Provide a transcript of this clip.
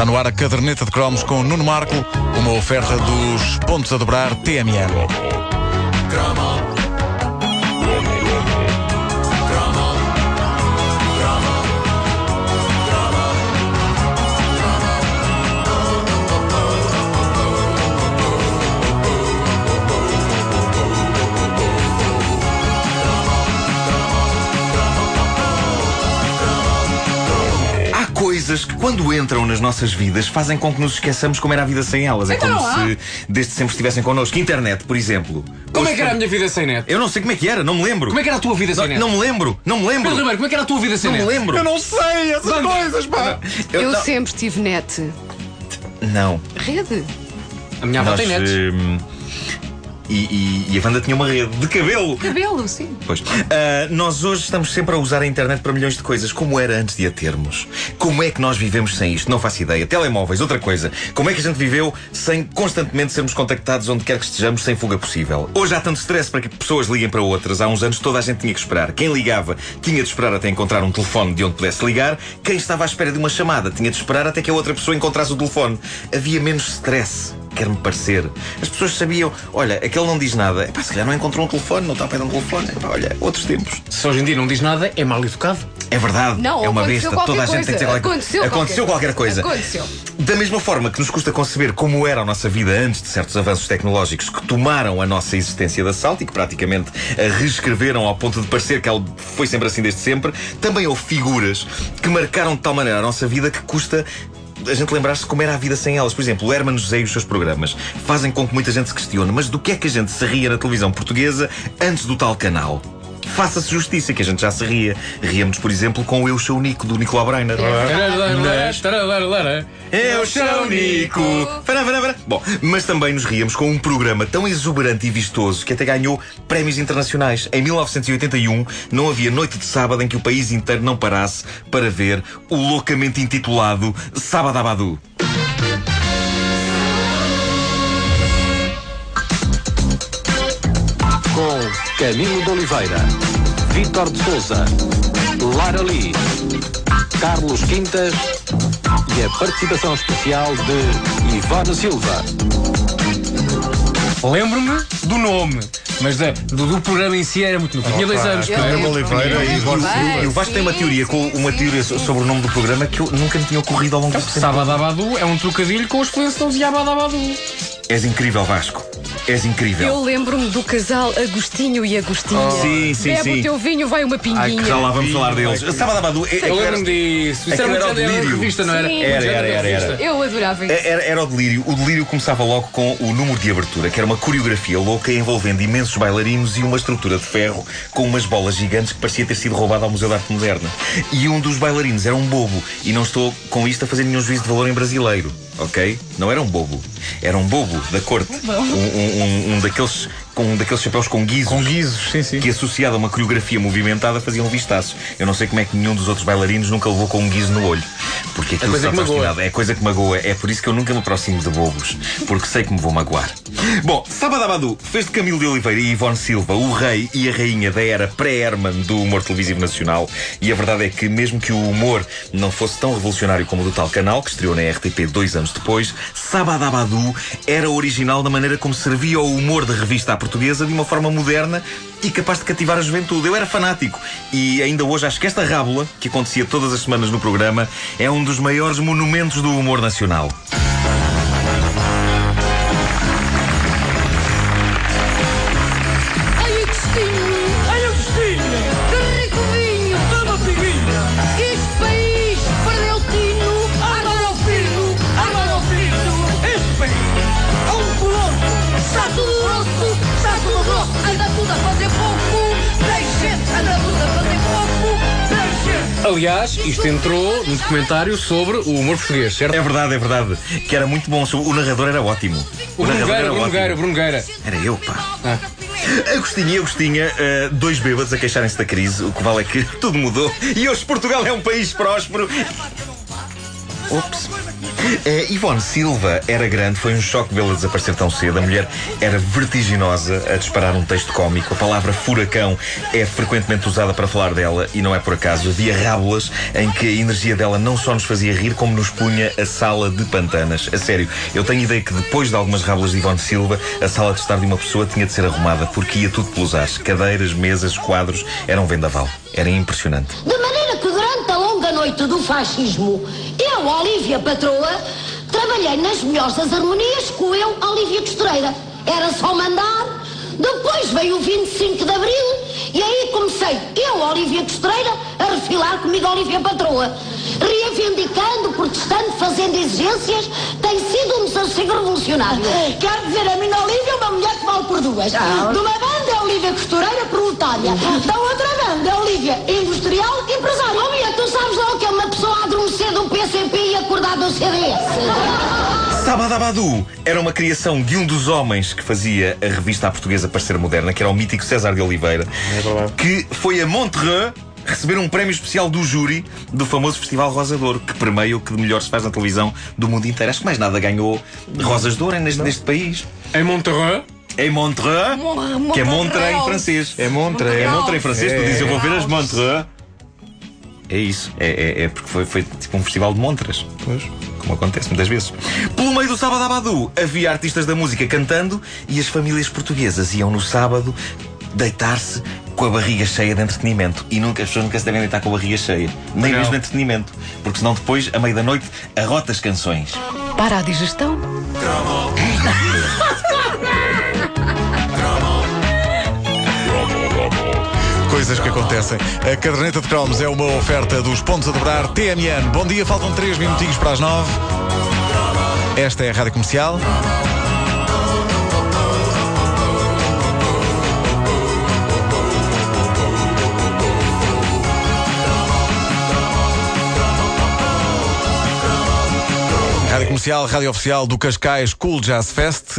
Está no ar a caderneta de cromos com Nuno Marco, uma oferta dos pontos a dobrar TMN. Coisas que, quando entram nas nossas vidas, fazem com que nos esqueçamos como era a vida sem elas. É Então como não há. se desde sempre estivessem connosco. Internet, por exemplo. Como Hoje é que era a minha vida sem net? Eu não sei como é que era, não me lembro. Como é que era a tua vida sem não, net? não me lembro, não me lembro. Pedro Ribeiro, como é que era a tua vida sem não me net? lembro. Eu não sei essas Vamos. coisas, pá! Eu não- sempre tive net. Não. Rede? A minha avó Nós, tem net. hum, e, e- e a Wanda tinha uma rede de cabelo. Cabelo, sim. Pois. Ah, nós hoje estamos sempre a usar a internet para milhões de coisas. Como era antes de a termos? Como é que nós vivemos sem isto? Não faço ideia. Telemóveis, outra coisa. Como é que a gente viveu sem constantemente sermos contactados onde quer que estejamos, sem fuga possível? Hoje há tanto stress para que pessoas liguem para outras. Há uns anos toda a gente tinha que esperar. Quem ligava tinha de esperar até encontrar um telefone de onde pudesse ligar. Quem estava à espera de uma chamada tinha de esperar até que a outra pessoa encontrasse o telefone. Havia menos stress. Quer-me parecer. As pessoas sabiam, olha, aquele não diz nada. Epá, se calhar não encontrou um telefone, não está a pé de um telefone. Epá, olha, outros tempos. Se hoje em dia não diz nada, é mal educado. É verdade. Não, é uma besta. Toda a gente tem que dizer coisa. qualquer Aconteceu Aconteceu qualquer qualquer coisa. Aconteceu. Da mesma forma que nos custa conceber como era a nossa vida antes de certos avanços tecnológicos que tomaram a nossa existência de assalto e que praticamente a reescreveram ao ponto de parecer que ela foi sempre assim desde sempre, também houve figuras que marcaram de tal maneira a nossa vida que custa a gente lembrar-se como era a vida sem elas. Por exemplo, o Herman José e os seus programas fazem com que muita gente se questione, mas do que é que a gente se ria na televisão portuguesa antes do tal canal? Faça-se justiça, que a gente já se ria. Ríamos, por exemplo, com o Eu Sou Nico, do Nicolau Breiner. Eu sou Nico. Bom, mas também nos ríamos com um programa tão exuberante e vistoso que até ganhou prémios internacionais. Em 1981, não havia noite de sábado em que o país inteiro não parasse para ver o loucamente intitulado Sabadabadu. Camilo de Oliveira, Vítor de Souza, Lara Lee, Carlos Quintas e a participação especial de Ivana Silva. Lembro-me do nome, mas da- do, do programa em si era muito novo. Tinha dois anos. Eu pá. lembro. Oliveira e Ivone Silva. E o Vasco tem uma Sim, teoria, com, uma sim, teoria sim. sobre o nome do programa que eu nunca me tinha ocorrido ao longo deste tempo. Sabadabadu é um trocadilho com os Flintstones e Abadabadu. És incrível, Vasco. És incrível. Eu lembro-me do casal Agostinho e Agostinha. Oh, Sim, sim, Bebe sim. o teu vinho, vai uma pinguinha. Já lá vamos falar deles. Sabadabadu. é- Eu é- lembro-me disso. Isso era era era delírio. revista, não era? Sim. Era, era, era, era. Eu adorava isso. Era, era o delírio. O delírio começava logo com o número de abertura, que era uma coreografia louca envolvendo imensos bailarinos e uma estrutura de ferro com umas bolas gigantes que parecia ter sido roubada ao Museu de Arte Moderna. E um dos bailarinos era um bobo. E não estou com isto a fazer nenhum juízo de valor em brasileiro, ok? Não era um bobo. Era um bobo da corte. Um, um- um- um daqueles, com um daqueles chapéus com guizos. Com guizos, sim, sim. Que associado a uma coreografia movimentada fazia um vistaço. Eu não sei como é que nenhum dos outros bailarinos nunca levou com um guizo no olho. Porque aquilo coisa está que magoa. É coisa que magoa. É por isso que eu nunca me aproximo de bobos. Porque sei que me vou magoar. Bom, Sabadabadu fez de Camilo de Oliveira e Ivone Silva o rei e a rainha da era pré-Herman do humor televisivo nacional. E a verdade é que, mesmo que o humor não fosse tão revolucionário como o do tal canal, que estreou na RTP dois anos depois, Sabadabadu era original da maneira como servia o humor da revista à portuguesa de uma forma moderna e capaz de cativar a juventude. Eu era fanático e ainda hoje acho que esta rábula, que acontecia todas as semanas no programa, é um dos maiores monumentos do humor nacional. Aliás, isto entrou no documentário sobre o humor português, certo? É verdade, é verdade. Que era muito bom. O narrador era ótimo. O Bruno narrador Gueira, era Bruno ótimo. Gueira, Bruno Gueira. Era eu, pá. Ah. Agostinho e Agostinha, eh, dois bêbados a queixarem-se da crise. O que vale é que tudo mudou. E hoje Portugal é um país próspero. Ops. É, Ivone Silva era grande, foi um choque vê-la desaparecer tão cedo. A mulher era vertiginosa a disparar um texto cómico. A palavra furacão é frequentemente usada para falar dela e não é por acaso. Havia rábulas em que a energia dela não só nos fazia rir, como nos punha a sala de pantanas. A sério, eu tenho ideia que depois de algumas rábulas de Ivone Silva, a sala de estar de uma pessoa tinha de ser arrumada porque ia tudo pelos ares. Cadeiras, mesas, quadros, era um vendaval. Era impressionante. De maneira que durante a longa noite do fascismo, eu, Olívia Patroa, trabalhei nas melhores das harmonias com eu, Olívia Costureira. Era só mandar. Depois veio o 25 de Abril e aí comecei, eu, Olívia Costureira, a refilar comigo, Olívia Patroa. Reivindicando, protestando, fazendo exigências, tem sido um desassossego revolucionário. Quero dizer, a minha Olívia é uma mulher que vale por duas. De uma banda é Olívia Costureira, proletária. Da outra banda é Olívia industrial, empresária. Tu sabes lá o que é uma pessoa adormecer do PCP e acordar do CDS? Sabadabadu era uma criação de um dos homens que fazia a revista à portuguesa parecer moderna, que era o mítico César de Oliveira, que foi a Montreux receber um prémio especial do júri do famoso Festival Rosa de Ouro, que premia o que de melhor se faz na televisão do mundo inteiro. Acho que mais nada ganhou Rosas de Ouro neste, neste país. Em Monterrey, Em Montreux, que é Montreux em francês. É Montre. É Montreux em francês, tu É. dizes eu vou ver as Montreux. É isso, é, é, é porque foi, foi tipo um festival de montras. Pois. Como acontece muitas vezes. Pelo meio do sábado Abadu havia artistas da música cantando e as famílias portuguesas iam no sábado deitar-se com a barriga cheia de entretenimento. E nunca, as pessoas nunca se devem deitar com a barriga cheia. Nem Não. mesmo de entretenimento. Porque senão depois, à meia da noite, arrota as canções. Para a digestão. Coisas que acontecem. A caderneta de cromos é uma oferta dos pontos a dobrar TMN. Bom dia, faltam 3 minutinhos para as 9. Esta é a Rádio Comercial. Rádio Comercial, Rádio Oficial do Cascais Cool Jazz Fest.